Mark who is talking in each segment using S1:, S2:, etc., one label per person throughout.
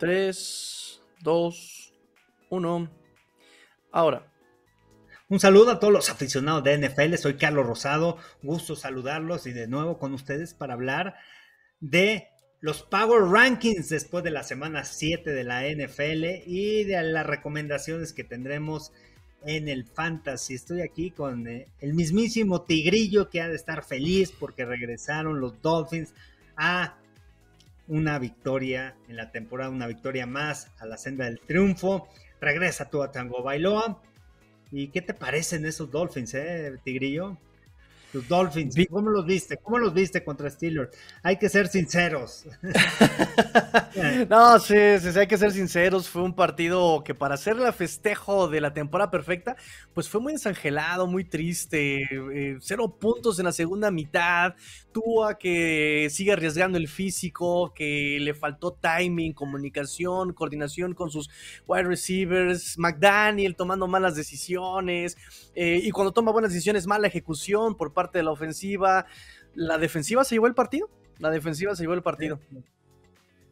S1: 3, 2, 1. Ahora.
S2: Un saludo a todos los aficionados de NFL. Soy Carlos Rosado. Gusto saludarlos y de nuevo con ustedes para hablar de los Power Rankings después de la semana 7 de la NFL y de las recomendaciones que tendremos en el Fantasy. Estoy aquí con eh, el mismísimo Tigrillo que ha de estar feliz porque regresaron los Dolphins a una victoria en la temporada, una victoria más a la senda del triunfo. Regresa tú a Tango Bailoa. ¿Y qué te parecen esos Dolphins, eh, Tigrillo? Los Dolphins, ¿cómo los viste? ¿Cómo los viste contra Steelers? Hay que ser sinceros.
S1: no, sí, sí, hay que ser sinceros. Fue un partido que para hacer el festejo de la temporada perfecta, pues fue muy desangelado, muy triste. Eh, cero puntos en la segunda mitad. Tua que sigue arriesgando el físico, que le faltó timing, comunicación, coordinación con sus wide receivers. McDaniel tomando malas decisiones. Eh, y cuando toma buenas decisiones, mala ejecución por parte de la ofensiva. La defensiva se llevó el partido. La defensiva se llevó el partido.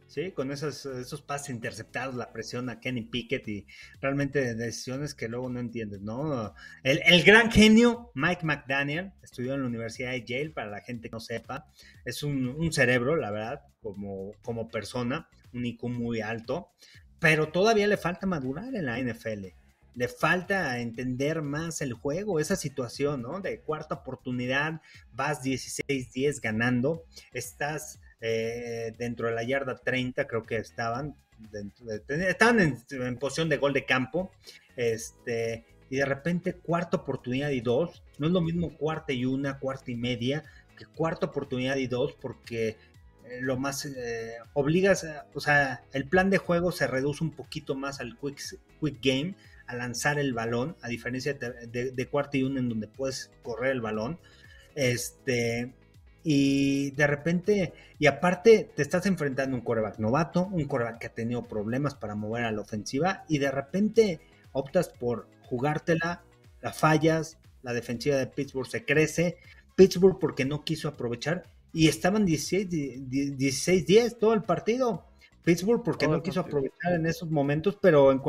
S2: Sí, con esos, esos pases interceptados, la presión a Kenny Pickett y realmente decisiones que luego no entiendes, ¿no? El, gran genio Mike McDaniel estudió en la Universidad de Yale, para la gente que no sepa, es un, cerebro, la verdad, como, como persona, un IQ muy alto, pero todavía le falta madurar en la NFL le falta entender más el juego, esa situación, ¿no? De cuarta oportunidad, vas 16-10 ganando, estás eh, dentro de la yarda 30, creo que estaban, estaban en, posición de gol de campo, este, y de repente cuarta oportunidad y dos, no es lo mismo cuarta y una, cuarta y media, que cuarta oportunidad y dos, porque eh, lo más eh, obligas, o sea, el plan de juego se reduce un poquito más al quick, quick game, a lanzar el balón, a diferencia de, cuarta y una en donde puedes correr el balón. Este, y de repente, y aparte te estás enfrentando a un coreback novato, un coreback que ha tenido problemas para mover a la ofensiva, y de repente optas por jugártela, la fallas, la defensiva de Pittsburgh se crece, Pittsburgh porque no quiso aprovechar, y estaban 16-10 todo el partido. Pittsburgh porque no quiso aprovechar en esos momentos, pero en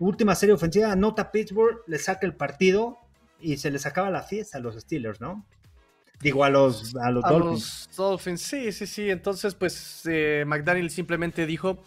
S2: última serie ofensiva anota Pittsburgh, le saca el partido y se les acaba la fiesta a los Steelers, ¿no? Digo, a los, a los Dolphins.
S1: Dolphins, sí, sí, sí. Entonces, pues eh, McDaniel simplemente dijo,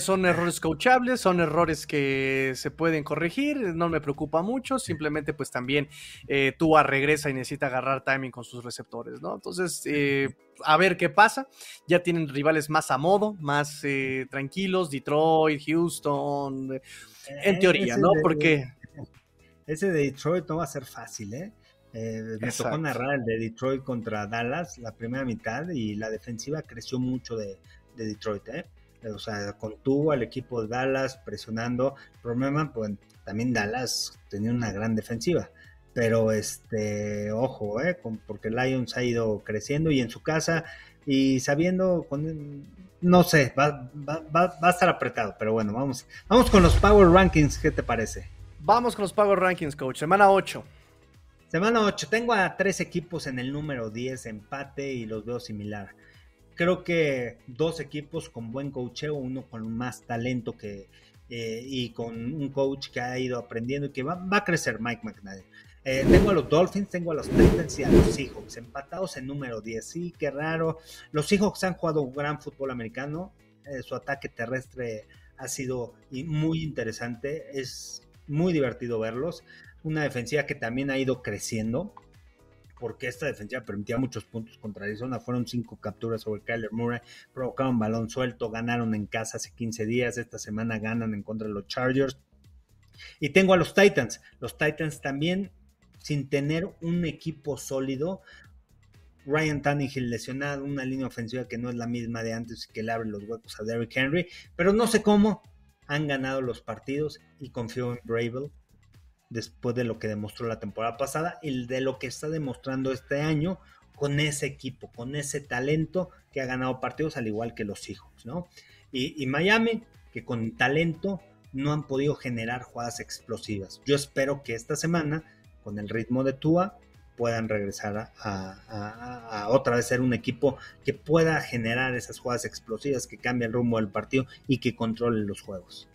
S1: son errores coachables, son errores que se pueden corregir, no me preocupa mucho, simplemente pues también eh, Tua regresa y necesita agarrar timing con sus receptores, ¿no? Entonces, eh, a ver qué pasa, ya tienen rivales más a modo, más eh, tranquilos, Detroit, Houston, en teoría, ¿no? Porque...
S2: Ese de Detroit no va a ser fácil, ¿eh? me tocó narrar el de Detroit contra Dallas la primera mitad y la defensiva creció mucho de, de Detroit, ¿eh? O sea, contuvo al equipo de Dallas presionando. El problema, pues también Dallas tenía una gran defensiva. Pero este, ojo, eh, porque Lions ha ido creciendo y en su casa y sabiendo, con, no sé, va, va, a estar apretado. Pero bueno, vamos, vamos con los Power Rankings, ¿qué te parece?
S1: Vamos con los Power Rankings, coach. Semana 8.
S2: Semana 8. Tengo a tres equipos en el número 10, empate y los veo similar creo que dos equipos con buen coacheo, uno con más talento que, eh, y con un coach que ha ido aprendiendo y que va, a crecer Mike McNally. Eh, tengo a los Dolphins, tengo a los Titans y a los Seahawks, empatados en número 10. Sí, qué raro. Los Seahawks han jugado un gran fútbol americano. Eh, su ataque terrestre ha sido muy interesante. Es muy divertido verlos. Una defensiva que también ha ido creciendo porque esta defensiva permitía muchos puntos contra Arizona. Fueron cinco capturas sobre Kyler Murray, provocaron balón suelto, ganaron en casa hace 15 días, esta semana ganan en contra de los Chargers. Y tengo a los Titans. Los Titans también, sin tener un equipo sólido, Ryan Tannehill lesionado, una línea ofensiva que no es la misma de antes que le abre los huecos a Derrick Henry, pero no sé cómo han ganado los partidos y confío en Bravel después de lo que demostró la temporada pasada y de lo que está demostrando este año con ese equipo, con ese talento que ha ganado partidos al igual que los Seahawks, ¿no? Y, Miami, que con talento no han podido generar jugadas explosivas. Yo espero que esta semana, con el ritmo de Tua, puedan regresar a, otra vez ser un equipo que pueda generar esas jugadas explosivas que cambien el rumbo del partido y que controle los juegos.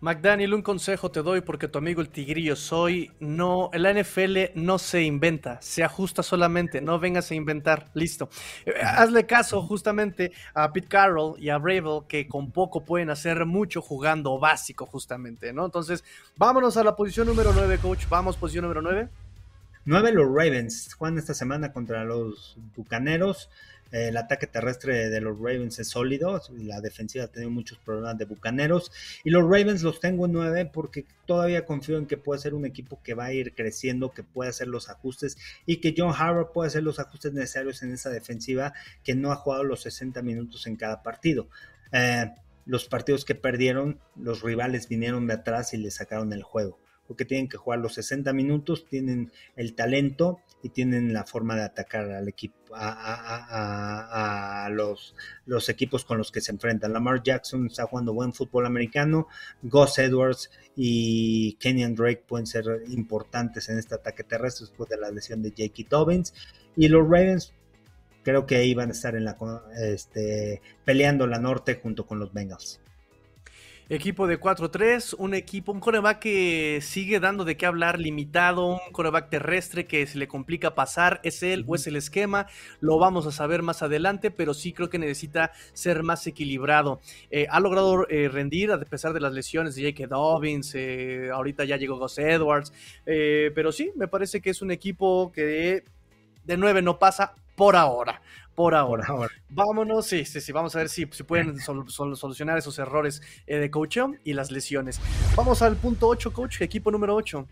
S1: McDaniel, un consejo te doy porque tu amigo el tigrillo soy. No, la NFL no se inventa, se ajusta solamente. No vengas a inventar. Listo. Eh, hazle caso justamente a Pete Carroll y a Bravel que con poco pueden hacer mucho jugando básico justamente, ¿no? Entonces, vámonos a la posición número 9, coach. Vamos, posición número 9.
S2: 9 los Ravens. Juegan esta semana contra los Bucaneros el ataque terrestre de los Ravens es sólido, la defensiva ha tenido muchos problemas de bucaneros y los Ravens los tengo en 9 porque todavía confío en que puede ser un equipo que va a ir creciendo, que puede hacer los ajustes y que John Harbaugh puede hacer los ajustes necesarios en esa defensiva que no ha jugado los 60 minutos en cada partido. Eh, los partidos que perdieron, los rivales vinieron de atrás y le sacaron el juego porque tienen que jugar los 60 minutos, tienen el talento y tienen la forma de atacar al equipo, a, los, equipos con los que se enfrentan. Lamar Jackson está jugando buen fútbol americano, Gus Edwards y Kenyan Drake pueden ser importantes en este ataque terrestre después de la lesión de Jakey Dobbins. Y los Ravens creo que iban a estar en la, este, peleando la norte junto con los Bengals.
S1: Equipo de 4-3, un equipo, un coreback que sigue dando de qué hablar, limitado, un coreback terrestre que se le complica pasar, ¿es él o es el esquema? Lo vamos a saber más adelante, pero sí creo que necesita ser más equilibrado. Eh, ha logrado eh, rendir a pesar de las lesiones de J.K. Dobbins, eh, ahorita ya llegó Gus Edwards, pero sí, me parece que es un equipo que de 9 no pasa por ahora por ahora. Vámonos, sí, sí, sí, vamos a ver si, si pueden solucionar esos errores eh, de coach y las lesiones. Vamos al punto 8, coach, equipo número 8.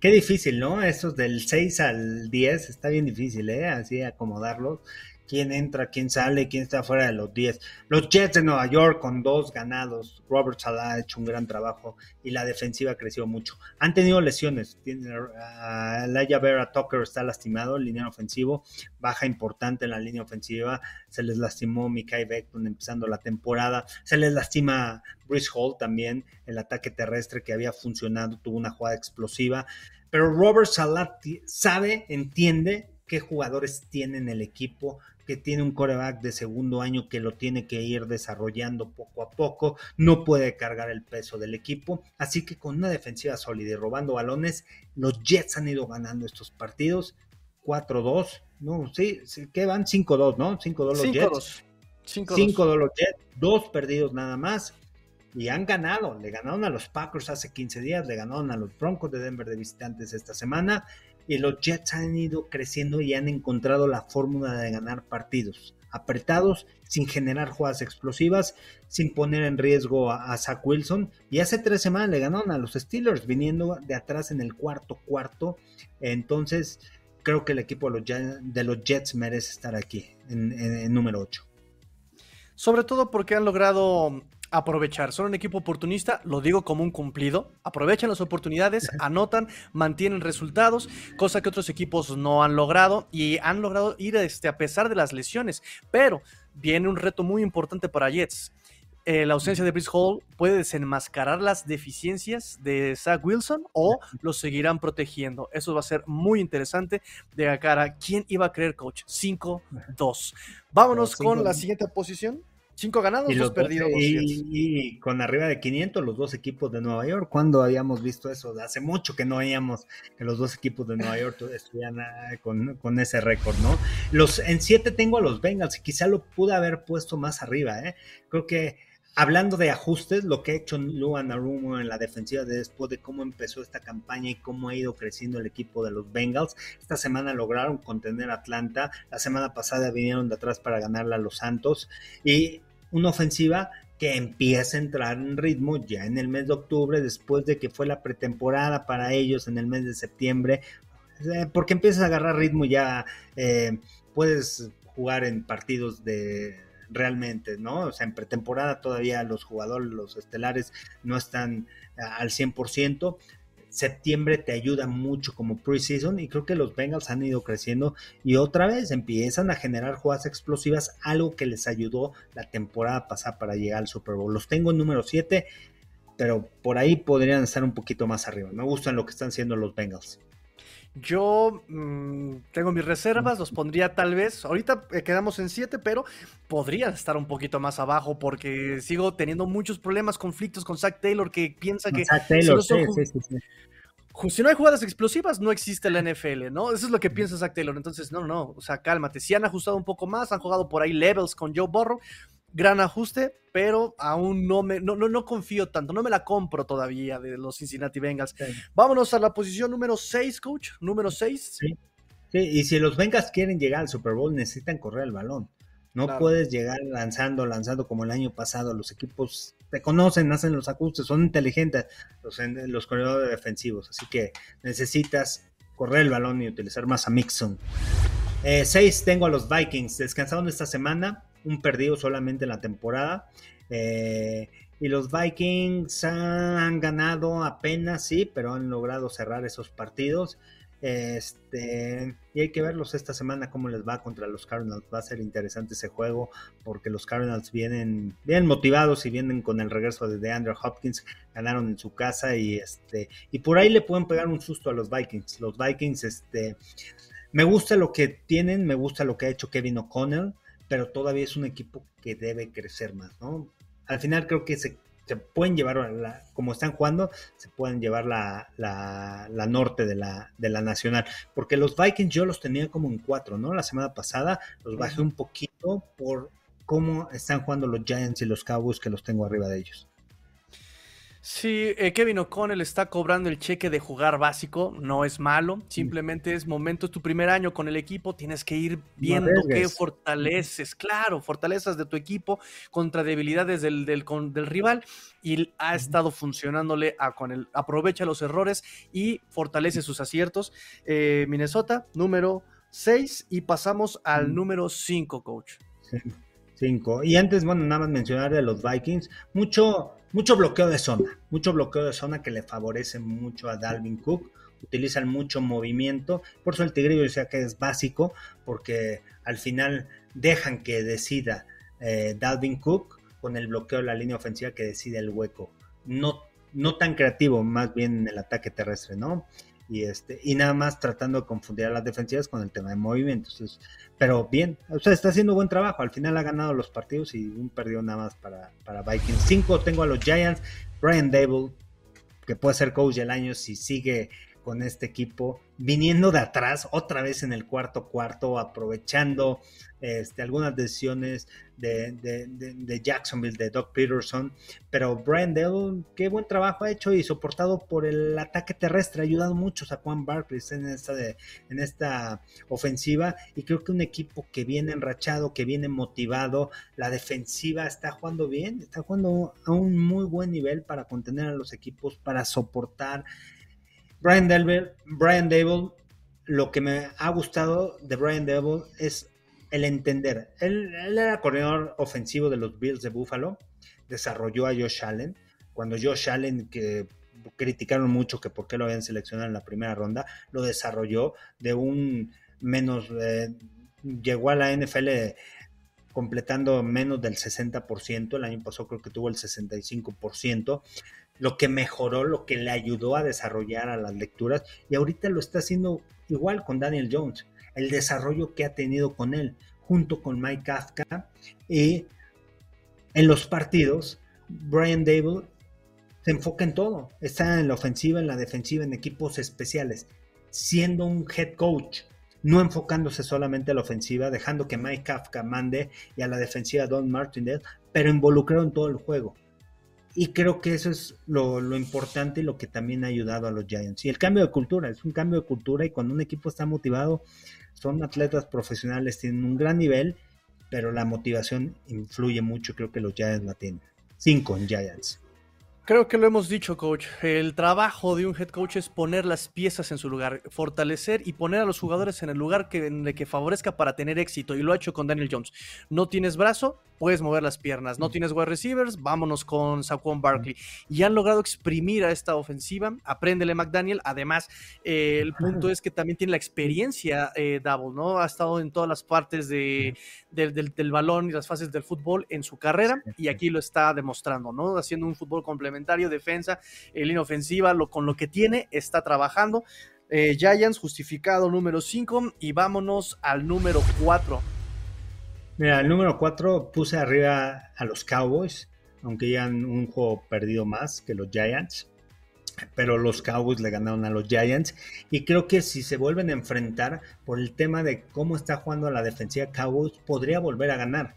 S2: Qué difícil, ¿no? Esos del 6 al 10 está bien difícil, ¿eh? Así acomodarlos quién entra, quién sale, quién está fuera de los 10. Los Jets de Nueva York con dos ganados. Robert Salah ha hecho un gran trabajo y la defensiva ha crecido mucho. Han tenido lesiones. Tiene, uh, Vera Tucker está lastimado, línea ofensivo, baja importante en la línea ofensiva. Se les lastimó Mikai Beckton empezando la temporada. Se les lastima Bruce Hall también, el ataque terrestre que había funcionado, tuvo una jugada explosiva. Pero Robert Salah sabe, entiende qué jugadores tienen el equipo, que tiene un coreback de segundo año que lo tiene que ir desarrollando poco a poco, no puede cargar el peso del equipo, así que con una defensiva sólida y robando balones, los Jets han ido ganando estos partidos 4-2, no, sí, sí que van 5-2, ¿no? 5-2 los Jets. 5-2 los Jets, dos perdidos nada más. Y han ganado, le ganaron a los Packers hace 15 días, le ganaron a los Broncos de Denver de visitantes esta semana y los Jets han ido creciendo y han encontrado la fórmula de ganar partidos apretados, sin generar jugadas explosivas, sin poner en riesgo a, Zach Wilson. Y hace tres semanas le ganaron a los Steelers, viniendo de atrás en el cuarto cuarto. Entonces, creo que el equipo de los, Jets merece estar aquí, en, en número 8.
S1: Sobre todo porque han logrado aprovechar. Son un equipo oportunista, lo digo como un cumplido. Aprovechan las oportunidades, anotan, mantienen resultados, cosa que otros equipos no han logrado y han logrado ir este, a pesar de las lesiones. Pero viene un reto muy importante para Jets. Eh, la ausencia de Brice Hall puede desenmascarar las deficiencias de Zach Wilson o lo seguirán protegiendo. Eso va a ser muy interesante de cara. ¿Quién iba a creer, coach? 5-2. Vámonos con la siguiente posición. Cinco ganados, dos perdidos.
S2: Y, con arriba de 500 los dos equipos de Nueva York. ¿Cuándo habíamos visto eso? Hace mucho que no veíamos que los dos equipos de Nueva York estuvieran ah, con, ese récord, ¿no? Los, en siete tengo a los Bengals y quizá lo pude haber puesto más arriba, ¿eh? Creo que hablando de ajustes, lo que ha hecho Luan Arumo en la defensiva después de cómo empezó esta campaña y cómo ha ido creciendo el equipo de los Bengals. Esta semana lograron contener a Atlanta, la semana pasada vinieron de atrás para ganarle a los Santos y una ofensiva que empieza a entrar en ritmo ya en el mes de octubre, después de que fue la pretemporada para ellos en el mes de septiembre, eh, porque empiezas a agarrar ritmo ya, eh, puedes jugar en partidos de realmente, ¿no? O sea, en pretemporada todavía los jugadores, los estelares, no están al 100%, septiembre te ayuda mucho como preseason y creo que los Bengals han ido creciendo y otra vez empiezan a generar jugadas explosivas, algo que les ayudó la temporada pasada para llegar al Super Bowl. Los tengo en número 7, pero por ahí podrían estar un poquito más arriba. Me gustan lo que están haciendo los Bengals.
S1: Yo mm, tengo mis reservas, los pondría tal vez. Ahorita eh, quedamos en 7, pero podría estar un poquito más abajo porque sigo teniendo muchos problemas, conflictos con Zach Taylor que piensa que.
S2: Zach Taylor, sí, sí, sí,
S1: si no hay jugadas explosivas, no existe la NFL, ¿no? Eso es lo que piensa Zach Taylor. Entonces, no, no, o sea, cálmate. Si han ajustado un poco más, han jugado por ahí levels con Joe Burrow, gran ajuste, pero aún no me no, no, confío tanto, no me la compro todavía de los Cincinnati Bengals. Vámonos a la posición número 6, coach, número 6.
S2: Sí. sí. y si los Bengals quieren llegar al Super Bowl, necesitan correr el balón. No puedes llegar lanzando, lanzando como el año pasado. Los equipos te conocen, hacen los ajustes, son inteligentes los, los corredores defensivos. Así que necesitas correr el balón y utilizar más a Mixon. Eh, seis, tengo a los Vikings. Descansaron esta semana, un perdido solamente en la temporada. Eh, y los Vikings han ganado apenas, sí, pero han logrado cerrar esos partidos. Este, y hay que verlos esta semana cómo les va contra los Cardinals. Va a ser interesante ese juego porque los Cardinals vienen bien motivados y vienen con el regreso de DeAndre Hopkins. Ganaron en su casa y este y por ahí le pueden pegar un susto a los Vikings. Los Vikings, este, me gusta lo que tienen, me gusta lo que ha hecho Kevin O'Connell, pero todavía es un equipo que debe crecer más, ¿no? Al final creo que se se pueden llevar, la, como están jugando, se pueden llevar la, la, norte de la, de la nacional. Porque los Vikings yo los tenía como en cuatro, ¿no? La semana pasada los bajé un poquito por cómo están jugando los Giants y los Cowboys que los tengo arriba de ellos.
S1: Sí, eh, Kevin O'Connell está cobrando el cheque de jugar básico, no es malo, simplemente es momento, es tu primer año con el equipo, tienes que ir viendo qué fortaleces, claro, fortalezas de tu equipo contra debilidades del, del, del rival y ha estado funcionándole a, con el, aprovecha los errores y fortalece sus aciertos. Eh, Minnesota, número 6 y pasamos al número 5, coach.
S2: 5. Y antes, bueno, nada más mencionar de los Vikings, mucho mucho bloqueo de zona, mucho bloqueo de zona que le favorece mucho a Dalvin Cook. Utilizan mucho movimiento, por eso el Tigrillo decía que es básico, porque al final dejan que decida eh, Dalvin Cook con el bloqueo de la línea ofensiva que decide el hueco. No, no tan creativo, más bien en el ataque terrestre, ¿no? Y este y nada más tratando de confundir a las defensivas con el tema de movimientos. pero bien, o sea, está haciendo buen trabajo. Al final ha ganado los partidos y un perdió nada más para, para Vikings. Cinco tengo a los Giants, Brian Dable, que puede ser coach del año si sigue con este equipo, viniendo de atrás, otra vez en el cuarto cuarto, aprovechando este, algunas decisiones de, Jacksonville, de Doug Peterson, pero Brian qué buen trabajo ha hecho y soportado por el ataque terrestre, ha ayudado mucho a Juan Barkley en esta, en esta ofensiva y creo que un equipo que viene enrachado, que viene motivado, la defensiva está jugando bien, está jugando a un muy buen nivel para contener a los equipos, para soportar Brian, Delver, Brian Dable, lo que me ha gustado de Brian Dable es el entender. Él, era corredor ofensivo de los Bills de Buffalo, desarrolló a Josh Allen. Cuando Josh Allen, que criticaron mucho que por qué lo habían seleccionado en la primera ronda, lo desarrolló de un menos, eh, llegó a la NFL completando menos del 60%, el año pasado creo que tuvo el 65%, lo que mejoró, lo que le ayudó a desarrollar a las lecturas y ahorita lo está haciendo igual con Daniel Jones, el desarrollo que ha tenido con él junto con Mike Kafka y en los partidos Brian Dable se enfoca en todo, está en la ofensiva, en la defensiva, en equipos especiales, siendo un head coach, no enfocándose solamente a la ofensiva, dejando que Mike Kafka mande y a la defensiva Don Martindale, pero involucrado en todo el juego. Y creo que eso es lo, importante y lo que también ha ayudado a los Giants. Y el cambio de cultura, es un cambio de cultura y cuando un equipo está motivado, son atletas profesionales, tienen un gran nivel, pero la motivación influye mucho, creo que los Giants la tienen. Cinco en Giants.
S1: Creo que lo hemos dicho, coach. El trabajo de un head coach es poner las piezas en su lugar, fortalecer y poner a los jugadores en el lugar que, en el que favorezca para tener éxito. Y lo ha hecho con Daniel Jones. No tienes brazo, puedes mover las piernas. No tienes wide receivers, vámonos con Saquon Barkley. Y han logrado exprimir a esta ofensiva. Apréndele McDaniel. Además, eh, el punto es que también tiene la experiencia eh, Double, ¿no? Ha estado en todas las partes de, del, balón y las fases del fútbol en su carrera. Y aquí lo está demostrando, ¿no? Haciendo un fútbol complementario, defensa, eh, línea ofensiva, lo, con lo que tiene, está trabajando. Eh, Giants justificado número 5 y vámonos al número 4.
S2: Mira, el número 4 puse arriba a los Cowboys, aunque ya han un juego perdido más que los Giants. Pero los Cowboys le ganaron a los Giants. Y creo que si se vuelven a enfrentar por el tema de cómo está jugando la defensiva Cowboys, podría volver a ganar.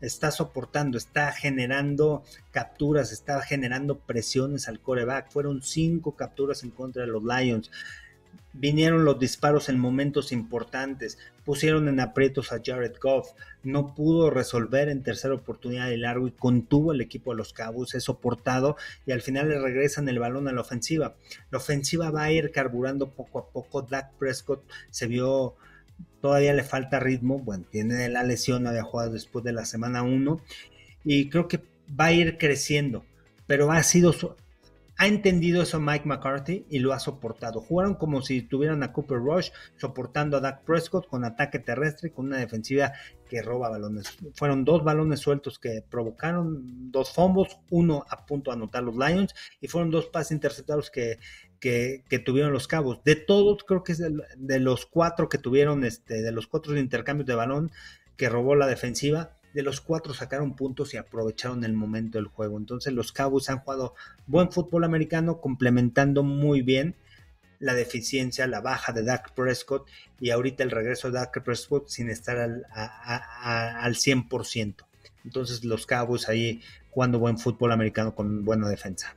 S2: Está soportando, está generando capturas, está generando presiones al coreback. Fueron cinco capturas en contra de los Lions vinieron los disparos en momentos importantes, pusieron en aprietos a Jared Goff, no pudo resolver en tercera oportunidad de largo y contuvo el equipo de los Cowboys, es soportado y al final le regresan el balón a la ofensiva. La ofensiva va a ir carburando poco a poco, Dak Prescott se vio todavía le falta ritmo, bueno, tiene la lesión, había jugado después de la semana 1 y creo que va a ir creciendo, pero ha sido ha entendido eso Mike McCarthy y lo ha soportado. Jugaron como si tuvieran a Cooper Rush soportando a Dak Prescott con ataque terrestre con una defensiva que roba balones. Fueron dos balones sueltos que provocaron dos fumbles, uno a punto de anotar los Lions y fueron dos pases interceptados que, que, tuvieron los Cabos. De todos, creo que es de, los cuatro que tuvieron, este, de los cuatro intercambios de balón que robó la defensiva, de los cuatro sacaron puntos y aprovecharon el momento del juego. Entonces los Cowboys han jugado buen fútbol americano, complementando muy bien la deficiencia, la baja de Dak Prescott y ahorita el regreso de Dak Prescott sin estar al, al 100%. Entonces los Cowboys ahí jugando buen fútbol americano con buena defensa.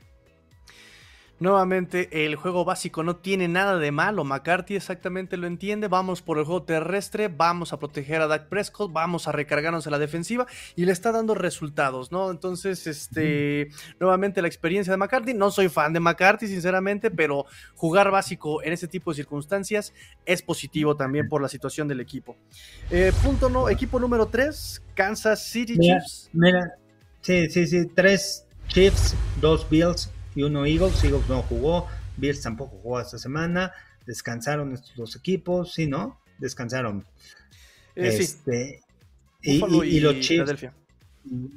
S1: Nuevamente, el juego básico no tiene nada de malo. McCarthy exactamente lo entiende. Vamos por el juego terrestre, vamos a proteger a Dak Prescott, vamos a recargarnos en la defensiva y le está dando resultados, ¿no? Entonces, este, nuevamente la experiencia de McCarthy. No soy fan de McCarthy, sinceramente, pero jugar básico en ese tipo de circunstancias es positivo también por la situación del equipo. Eh, punto no, equipo número 3, Kansas City Chiefs.
S2: Mira, sí, sí, sí, tres Chiefs, dos Bills y uno Eagles. Eagles no jugó, Bills tampoco jugó esta semana. Descansaron estos dos equipos, sí, ¿no? Descansaron.
S1: Eh, este,
S2: y, los Chiefs.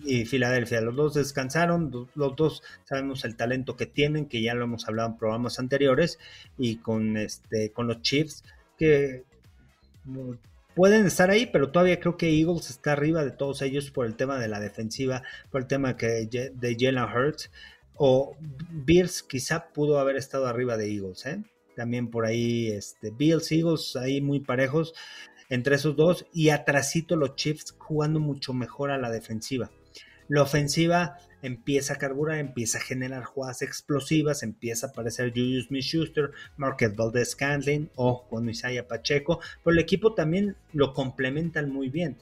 S2: Y Filadelfia, los dos descansaron, los dos sabemos el talento que tienen, que ya lo hemos hablado en programas anteriores, y con este, con los Chiefs, que pueden estar ahí, pero todavía creo que Eagles está arriba de todos ellos por el tema de la defensiva, por el tema que de Jalen Hurts o Bills quizá pudo haber estado arriba de Eagles, ¿eh? También por ahí, este, Bills, Eagles, ahí muy parejos entre esos dos. Y atrasito los Chiefs jugando mucho mejor a la defensiva. La ofensiva empieza a carburar, empieza a generar jugadas explosivas, empieza a aparecer Julius Smith-Schuster, Market Valdez Scantling o con Isaiah Pacheco, pero el equipo también lo complementan muy bien.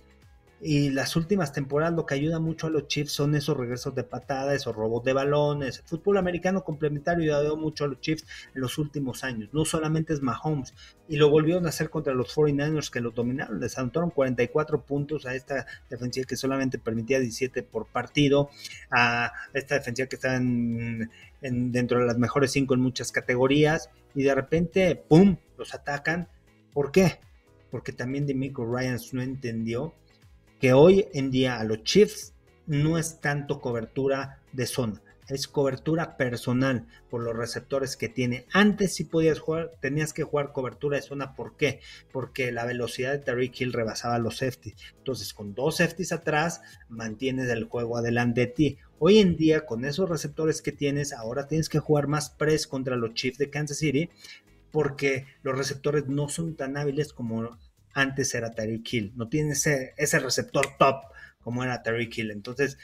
S2: Y las últimas temporadas lo que ayuda mucho a los Chiefs son esos regresos de patada, esos robos de balones. El fútbol americano complementario ayudó mucho a los Chiefs en los últimos años. No solamente es Mahomes. Y lo volvieron a hacer contra los 49ers que los dominaron. Les anotaron 44 puntos a esta defensiva que solamente permitía 17 por partido. A esta defensiva que está en, dentro de las mejores 5 en muchas categorías. Y de repente, ¡pum!, los atacan. ¿Por qué? Porque también Demico Ryans no entendió que hoy en día a los Chiefs no es tanto cobertura de zona, es cobertura personal por los receptores que tiene. Antes sí podías jugar, tenías que jugar cobertura de zona, ¿por qué? Porque la velocidad de Terry Hill rebasaba los safeties. Entonces, con dos safeties atrás, mantienes el juego adelante de ti. Hoy en día, con esos receptores que tienes, ahora tienes que jugar más press contra los Chiefs de Kansas City, porque los receptores no son tan hábiles como antes era Terry Kill. No tiene ese, ese receptor top como era Terry Kill. Entonces,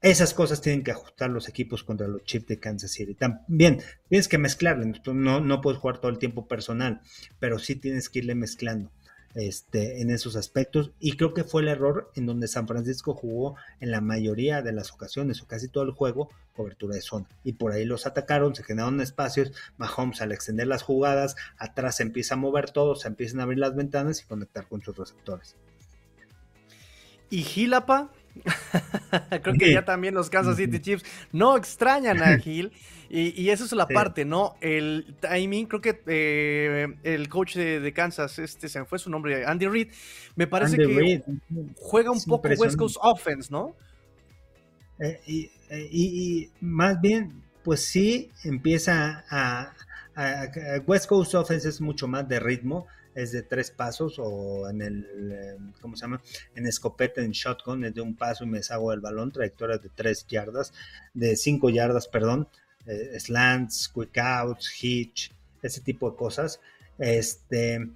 S2: esas cosas tienen que ajustar los equipos contra los Chiefs de Kansas City. También tienes que mezclarle. No, no puedes jugar todo el tiempo personal, pero sí tienes que irle mezclando este, en esos aspectos. Y creo que fue el error en donde San Francisco jugó en la mayoría de las ocasiones o casi todo el juego cobertura de zona. Y por ahí los atacaron, se generaron espacios. Mahomes al extender las jugadas, atrás se empieza a mover todo, se empiezan a abrir las ventanas y conectar con sus receptores.
S1: Y Gilapa, creo que ya también los Kansas City Chiefs no extrañan a Gil. Y, eso es la parte, ¿no? El timing, creo que eh, el coach de, Kansas, este se me fue su nombre, Andy Reid, me parece que juega un poco West Coast Offense, ¿no?
S2: Eh, eh, y, más bien, pues sí, empieza a, West Coast Offense es mucho más de ritmo, es de tres pasos o en el, eh, ¿cómo se llama? En escopeta, en shotgun, es de un paso y me deshago el balón, trayectorias de tres yardas, de cinco yardas, perdón, eh, slants, quick outs, hitch, ese tipo de cosas. Este,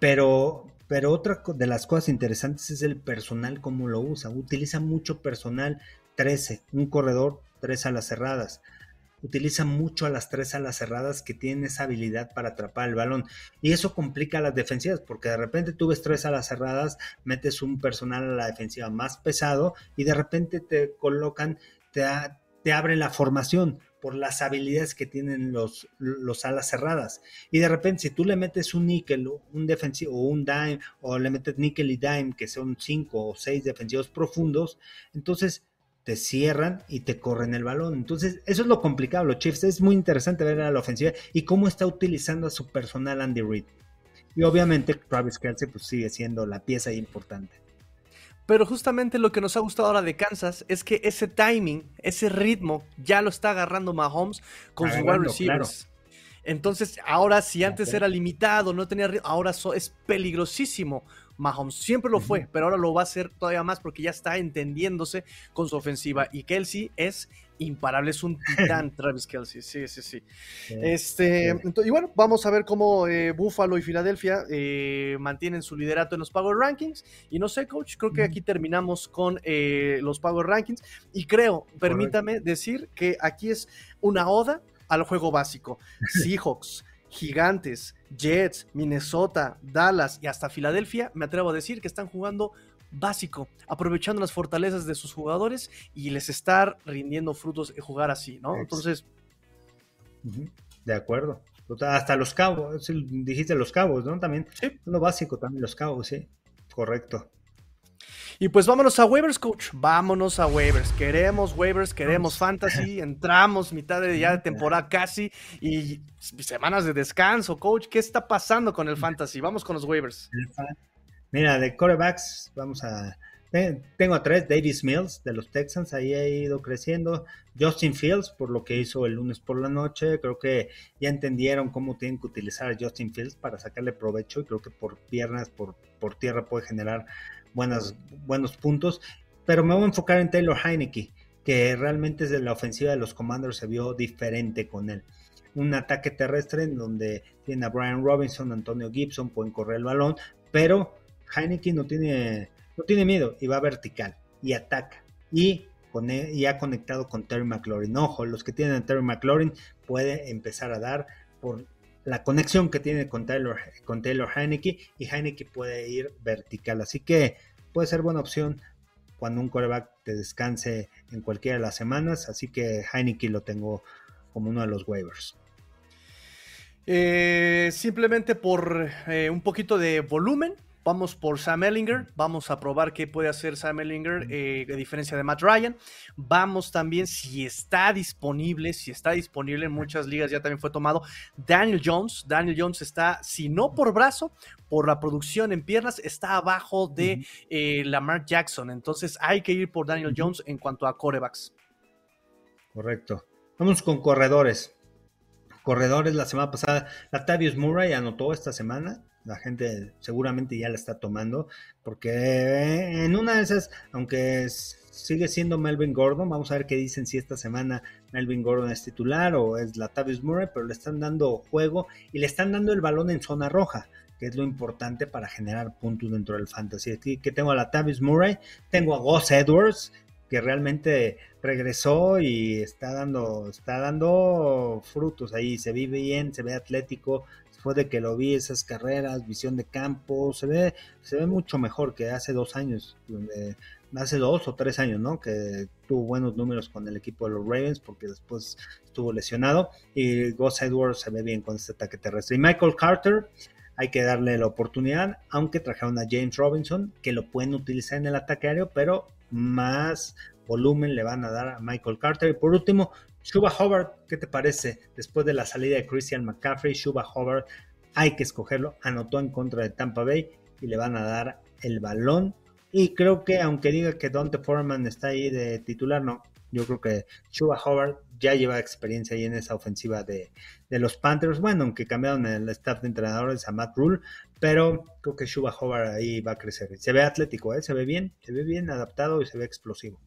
S2: pero, pero otra de las cosas interesantes es el personal, cómo lo usa. Utiliza mucho personal, 13, un corredor, tres alas cerradas utiliza mucho a las tres alas cerradas que tienen esa habilidad para atrapar el balón. Y eso complica las defensivas, porque de repente tú ves tres alas cerradas, metes un personal a la defensiva más pesado y de repente te colocan, te, te abren la formación por las habilidades que tienen los, los alas cerradas. Y de repente, si tú le metes un níquel, un defensivo o un dime, o le metes níquel y dime, que son cinco o seis defensivos profundos, entonces te cierran y te corren el balón. Entonces, eso es lo complicado, los Chiefs. Es muy interesante ver a la ofensiva y cómo está utilizando a su personal Andy Reid. Y obviamente Travis Kelsey pues, sigue siendo la pieza importante.
S1: Pero justamente lo que nos ha gustado ahora de Kansas es que ese timing, ese ritmo, ya lo está agarrando Mahomes con sus wide receivers. Entonces, ahora si antes era limitado, no tenía ritmo, ahora es peligrosísimo Mahomes siempre lo fue, pero ahora lo va a hacer todavía más porque ya está entendiéndose con su ofensiva. Y Kelsey es imparable, es un titán Travis Kelsey. Sí, sí, sí. este, y bueno, vamos a ver cómo eh, Buffalo y Filadelfia eh, mantienen su liderato en los Power Rankings. Y no sé, coach, creo que aquí terminamos con eh, los Power Rankings. Y creo, permítame decir que aquí es una oda al juego básico. Seahawks. Gigantes, Jets, Minnesota, Dallas y hasta Filadelfia, me atrevo a decir que están jugando básico, aprovechando las fortalezas de sus jugadores y les está rindiendo frutos jugar así, ¿no? Entonces.
S2: De acuerdo. Hasta los cabos, dijiste los cabos, ¿no? También. Sí. Lo básico también, los cabos, sí. Correcto.
S1: Y pues vámonos a waivers, coach. Vámonos a waivers. Queremos waivers, queremos fantasy. Entramos mitad de ya de temporada casi y semanas de descanso, coach. ¿Qué está pasando con el fantasy? Vamos con los waivers.
S2: Mira, de corebacks, vamos a. Tengo a tres, Davis Mills de los Texans, ahí ha ido creciendo. Justin Fields, por lo que hizo el lunes por la noche, creo que ya entendieron cómo tienen que utilizar a Justin Fields para sacarle provecho y creo que por piernas, por, por tierra puede generar buenos puntos, pero me voy a enfocar en Taylor Heineke, que realmente desde la ofensiva de los Commanders se vio diferente con él. Un ataque terrestre en donde tiene a Brian Robinson, Antonio Gibson, pueden correr el balón, pero Heineke no tiene, no tiene miedo y va vertical y ataca. Y, e, y ha conectado con Terry McLaurin. Ojo, los que tienen a Terry McLaurin puede empezar a dar por la conexión que tiene con Taylor, con Taylor Heineke y Heineke puede ir vertical. Así que puede ser buena opción cuando un coreback te descanse en cualquiera de las semanas. Así que Heineke lo tengo como uno de los waivers.
S1: Eh, simplemente por eh, un poquito de volumen, Vamos por Sam Ellinger, vamos a probar qué puede hacer Sam Ellinger eh, a diferencia de Matt Ryan. Vamos también, si está disponible, si está disponible en muchas ligas, ya también fue tomado, Daniel Jones. Daniel Jones está, si no por brazo, por la producción en piernas, está abajo de eh, Lamar Jackson. Entonces hay que ir por Daniel Jones en cuanto a corebacks.
S2: Correcto. Vamos con corredores. Corredores la semana pasada, Latavius Murray anotó esta semana la gente seguramente ya la está tomando, porque en una de esas, aunque sigue siendo Melvin Gordon, vamos a ver qué dicen si esta semana Melvin Gordon es titular o es Latavius Murray, pero le están dando juego y le están dando el balón en zona roja que es lo importante para generar puntos dentro del fantasy. Aquí que tengo a Latavius Murray, tengo a Gus Edwards, que realmente regresó y está dando, está dando frutos ahí, se vive bien, se ve atlético, después de que lo vi, esas carreras, visión de campo, se ve, se ve mucho mejor que hace dos años, hace dos o tres años, ¿no? Que tuvo buenos números con el equipo de los Ravens, porque después estuvo lesionado, y Gus Edwards se ve bien con este ataque terrestre. Y Michael Carter, hay que darle la oportunidad, aunque trajeron a James Robinson, que lo pueden utilizar en el ataque aéreo, pero más volumen le van a dar a Michael Carter. Y por último, Shuba Hobart, ¿qué te parece? Después de la salida de Christian McCaffrey, Shuba Hobart hay que escogerlo. Anotó en contra de Tampa Bay y le van a dar el balón. Y creo que aunque diga que Dante Foreman está ahí de titular, no. Yo creo que Chuba Howard ya lleva experiencia ahí en esa ofensiva de, los Panthers. Bueno, aunque cambiaron el staff de entrenadores a Matt Rule, pero creo que Chuba Howard ahí va a crecer. Se ve atlético, ¿eh? se ve bien, se ve bien adaptado y se ve explosivo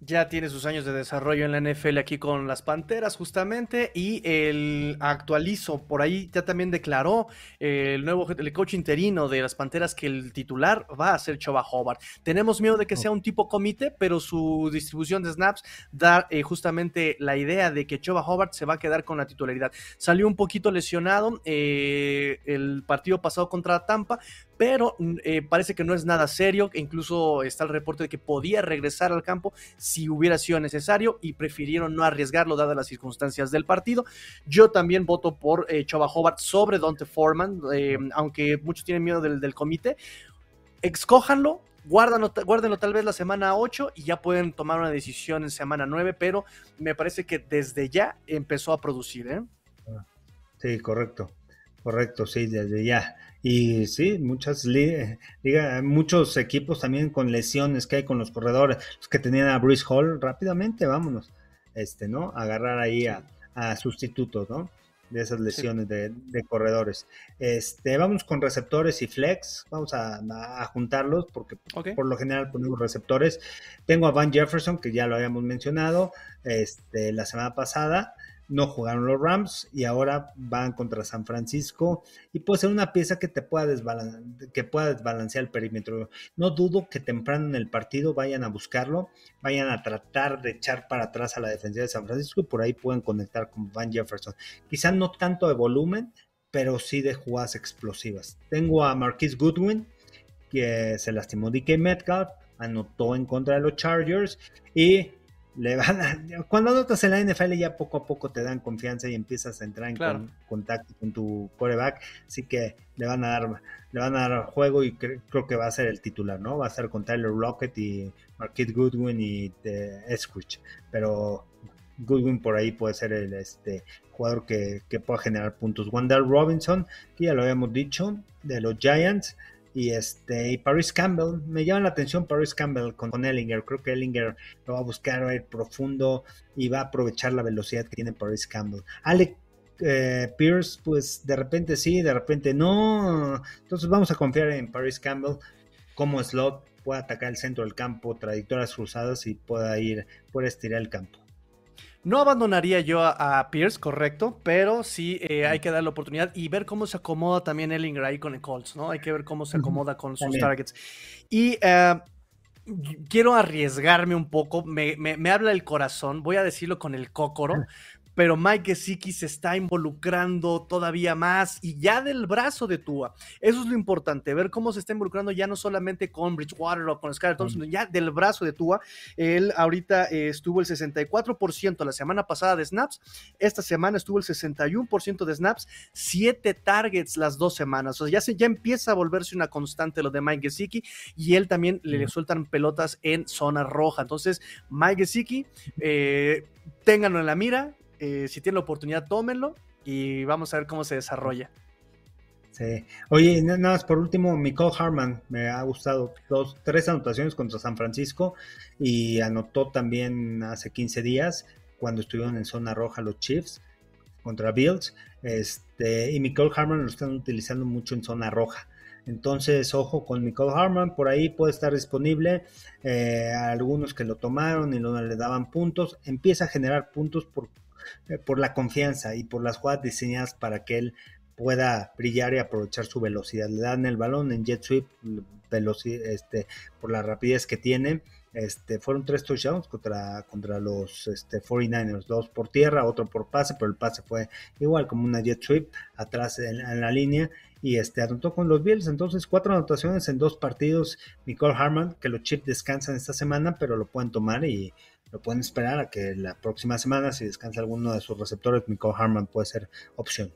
S1: ya tiene sus años de desarrollo en la NFL aquí con las Panteras justamente y el actualizo, por ahí ya también declaró eh, el nuevo el coach interino de las Panteras que el titular va a ser Choba Hobart. Tenemos miedo de que sea un tipo comité, pero su distribución de snaps da eh, justamente la idea de que Choba Hobart se va a quedar con la titularidad. Salió un poquito lesionado eh, el partido pasado contra Tampa, pero mm, parece que no es nada serio, incluso está el reporte de que podía regresar al campo si hubiera sido necesario y prefirieron no arriesgarlo dadas las circunstancias del partido. Yo también voto por eh, Hobart sobre Dante Foreman, eh, aunque muchos tienen miedo del, comité. Guárdenlo, guárdenlo, tal vez la semana 8 y ya pueden tomar una decisión en semana 9, pero me parece que desde ya empezó a producir. ¿eh?
S2: Sí, correcto, correcto, sí, desde ya. Y sí, muchas liga, muchos equipos también con lesiones que hay con los corredores, los que tenían a Bruce Hall, rápidamente vámonos, este, ¿no? Agarrar ahí a, sustitutos, ¿no? De esas lesiones de, corredores. Este, vamos con receptores y flex, vamos a, juntarlos porque por lo general ponemos receptores. Tengo a Van Jefferson, que ya lo habíamos mencionado este, la semana pasada no jugaron los Rams y ahora van contra San Francisco y puede ser una pieza que te pueda, que pueda desbalancear el perímetro. No dudo que temprano en el partido vayan a buscarlo, vayan a tratar de echar para atrás a la defensa de San Francisco y por ahí pueden conectar con Van Jefferson. Quizá no tanto de volumen, pero sí de jugadas explosivas. Tengo a Marquis Goodwin, que se lastimó DK Metcalf, anotó en contra de los Chargers y le van a, cuando anotas en la NFL ya poco a poco te dan confianza y empiezas a entrar en contacto con tu coreback, así que le van a dar, le van a dar juego y creo que va a ser el titular, ¿no? Va a ser con Tyler Rocket y Marquette Goodwin y de Esquich, pero Goodwin por ahí puede ser el este jugador que, que pueda generar puntos. Wendell Robinson, que ya lo habíamos dicho, de los Giants, y este y Paris Campbell. Me llama la atención Paris Campbell con, Ellinger. Creo que Ellinger lo va a buscar va a ir profundo y va a aprovechar la velocidad que tiene Paris Campbell. Alec eh, Pierce pues de repente sí de repente no. Entonces vamos a confiar en Paris Campbell como slot pueda atacar el centro del campo trayectorias cruzadas y pueda ir pueda estirar el campo
S1: no abandonaría yo a, Pierce, correcto, pero sí eh, hay que dar la oportunidad y ver cómo se acomoda también Ellinger ahí con el Colts, ¿no? Hay que ver cómo se acomoda con sus targets. Y eh, quiero arriesgarme un poco, me, me, habla el corazón, voy a decirlo con el cócoro, pero Mike Gesicki se está involucrando todavía más y ya del brazo de Tua. Eso es lo importante, ver cómo se está involucrando ya no solamente con Bridgewater o con Skyler Thompson, sino ya del brazo de Tua. Él ahorita eh, estuvo el 64% la semana pasada de snaps, esta semana estuvo el 61% de snaps, 7 targets las dos semanas. O sea, ya, se, ya empieza a volverse una constante lo de Mike Gesicki y él también le, sueltan pelotas en zona roja. Entonces, Mike Gesicki, eh, ténganlo en la mira, eh, si tienen la oportunidad, tómenlo y vamos a ver cómo se desarrolla.
S2: Sí. Oye, nada más por último, Nicole Harman me ha gustado. Dos, tres anotaciones contra San Francisco y anotó también hace 15 días cuando estuvieron en zona roja los Chiefs contra Bills. Este, y Nicole Harman lo están utilizando mucho en zona roja. Entonces, ojo con Nicole Harman, por ahí puede estar disponible. Eh, algunos que lo tomaron y no le daban puntos, empieza a generar puntos por por la confianza y por las jugadas diseñadas para que él pueda brillar y aprovechar su velocidad. Le dan el balón en jet sweep, este, por la rapidez que tiene. Este, fueron tres touchdowns contra, contra los este, 49ers, dos por tierra, otro por pase, pero el pase fue igual como una jet sweep atrás en, la línea y este, anotó con los Bills. Entonces, cuatro anotaciones en dos partidos. Nicole Harman, que los Chips descansan esta semana, pero lo pueden tomar y lo pueden esperar a que la próxima semana, si descansa alguno de sus receptores, Michael Harman puede ser opción.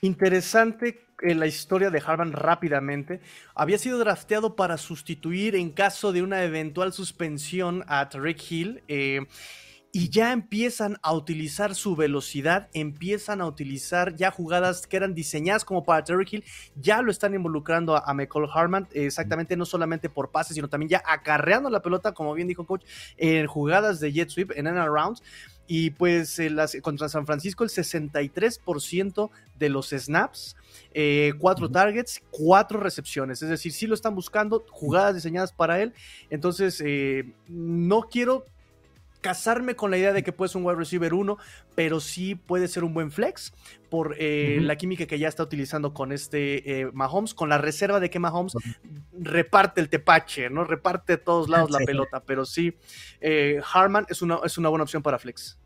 S1: Interesante eh, la historia de Harman rápidamente. Había sido drafteado para sustituir en caso de una eventual suspensión a Tariq Hill. Eh, y ya empiezan a utilizar su velocidad, empiezan a utilizar ya jugadas que eran diseñadas como para Terry Hill, ya lo están involucrando a, Michael Harman, exactamente no solamente por pases, sino también ya acarreando la pelota, como bien dijo coach, en jugadas de jet sweep, en end rounds. Y pues contra San Francisco el 63% de los snaps, eh, cuatro targets, cuatro recepciones. Es decir, sí lo están buscando, jugadas diseñadas para él. Entonces, eh, no quiero casarme con la idea de que puede ser un wide receiver 1, pero sí puede ser un buen flex por eh, la química que ya está utilizando con este eh, Mahomes, con la reserva de que Mahomes reparte el tepache, ¿no? Reparte de todos lados la pelota, pero sí, eh, Harman es una, es una buena opción para flex.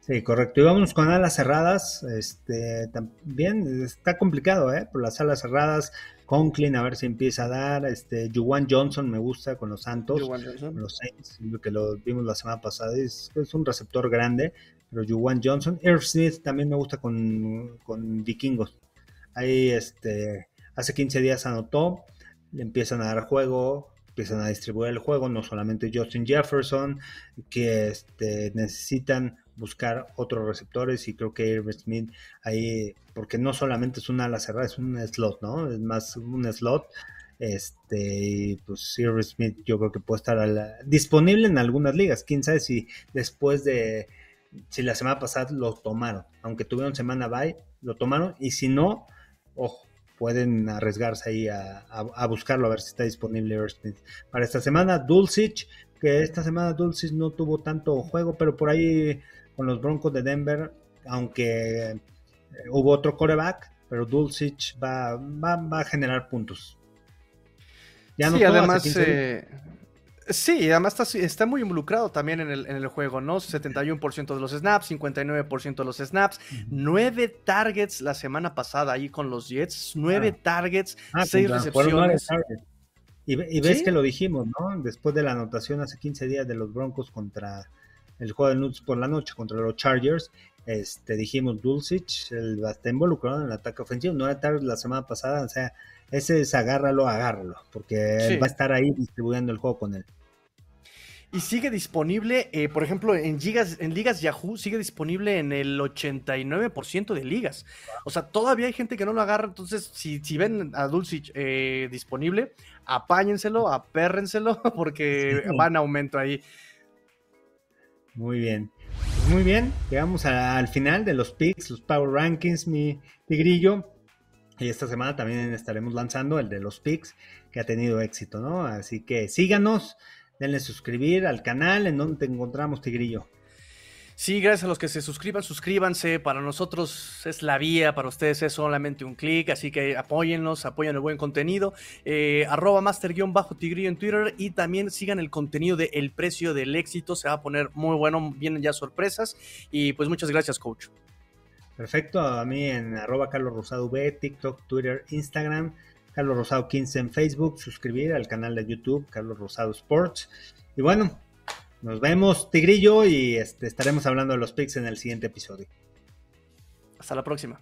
S2: Sí, correcto. Y vámonos con alas cerradas. Este, también está complicado, ¿eh? Por las alas cerradas, Conklin, a ver si empieza a dar. Este, Juwan Johnson me gusta con los Santos, con los Saints, que lo vimos la semana pasada. Es, un receptor grande, pero Juwan Johnson. Irv Smith también me gusta con, con Vikingos. Ahí, este, hace 15 días anotó, le empiezan a dar juego, empiezan a distribuir el juego, no solamente Justin Jefferson, que este, necesitan buscar otros receptores y creo que Irv Smith ahí, porque no solamente es una ala cerrada, es un slot, ¿no? Es más un slot. Este, pues Irv Smith yo creo que puede estar disponible en algunas ligas. Quién sabe si después de, si la semana pasada lo tomaron, aunque tuvieron semana bye, lo tomaron y si no, ojo, pueden arriesgarse ahí a, buscarlo a ver si está disponible. Para esta semana, Dulcich, que esta semana Dulcich no tuvo tanto juego, pero por ahí con los Broncos de Denver, aunque eh, hubo otro coreback, pero Dulcich va, va, a generar puntos.
S1: Ya sí, además, eh, sí, además está, está, muy involucrado también en el, en el juego, ¿no? 71% de los snaps, 59% de los snaps, 9 targets la semana pasada ahí con los Jets, 9 targets, 6 ah, recepciones.
S2: Y, ves que lo dijimos, ¿no? Después de la anotación hace 15 días de los Broncos contra el juego de Nuts por la noche contra los Chargers, este, dijimos Dulcich, él está involucrado en el ataque ofensivo, no era tarde la semana pasada, o sea, ese es agárralo, agárralo, porque él va a estar ahí distribuyendo el juego con él.
S1: Y sigue disponible, eh, por ejemplo, en, gigas, en ligas Yahoo, sigue disponible en el 89% de ligas. O sea, todavía hay gente que no lo agarra. Entonces, si, si ven a Dulcich eh, disponible, apáñenselo, apérrenselo, porque va en aumento ahí.
S2: Muy bien. Muy bien, llegamos al final de los picks, los Power Rankings, mi tigrillo. Y esta semana también estaremos lanzando el de los picks, que ha tenido éxito, ¿no? Así que síganos, denle suscribir al canal en donde te encontramos, tigrillo.
S1: Sí, gracias a los que se suscriban, suscríbanse. Para nosotros es la vía, para ustedes es solamente un clic, así que apóyennos, apoyen el buen contenido. Eh, arroba master-tigrillo en Twitter y también sigan el contenido de El Precio del Éxito. Se va a poner muy bueno, vienen ya sorpresas. Y pues muchas gracias, coach.
S2: Perfecto, a mí en arroba Carlos Rosado V, TikTok, Twitter, Instagram, Carlos Rosado 15 en Facebook, suscribir al canal de YouTube, Carlos Rosado Sports. Y bueno, nos vemos, Tigrillo, y este, estaremos hablando de los picks en el siguiente episodio.
S1: Hasta la próxima.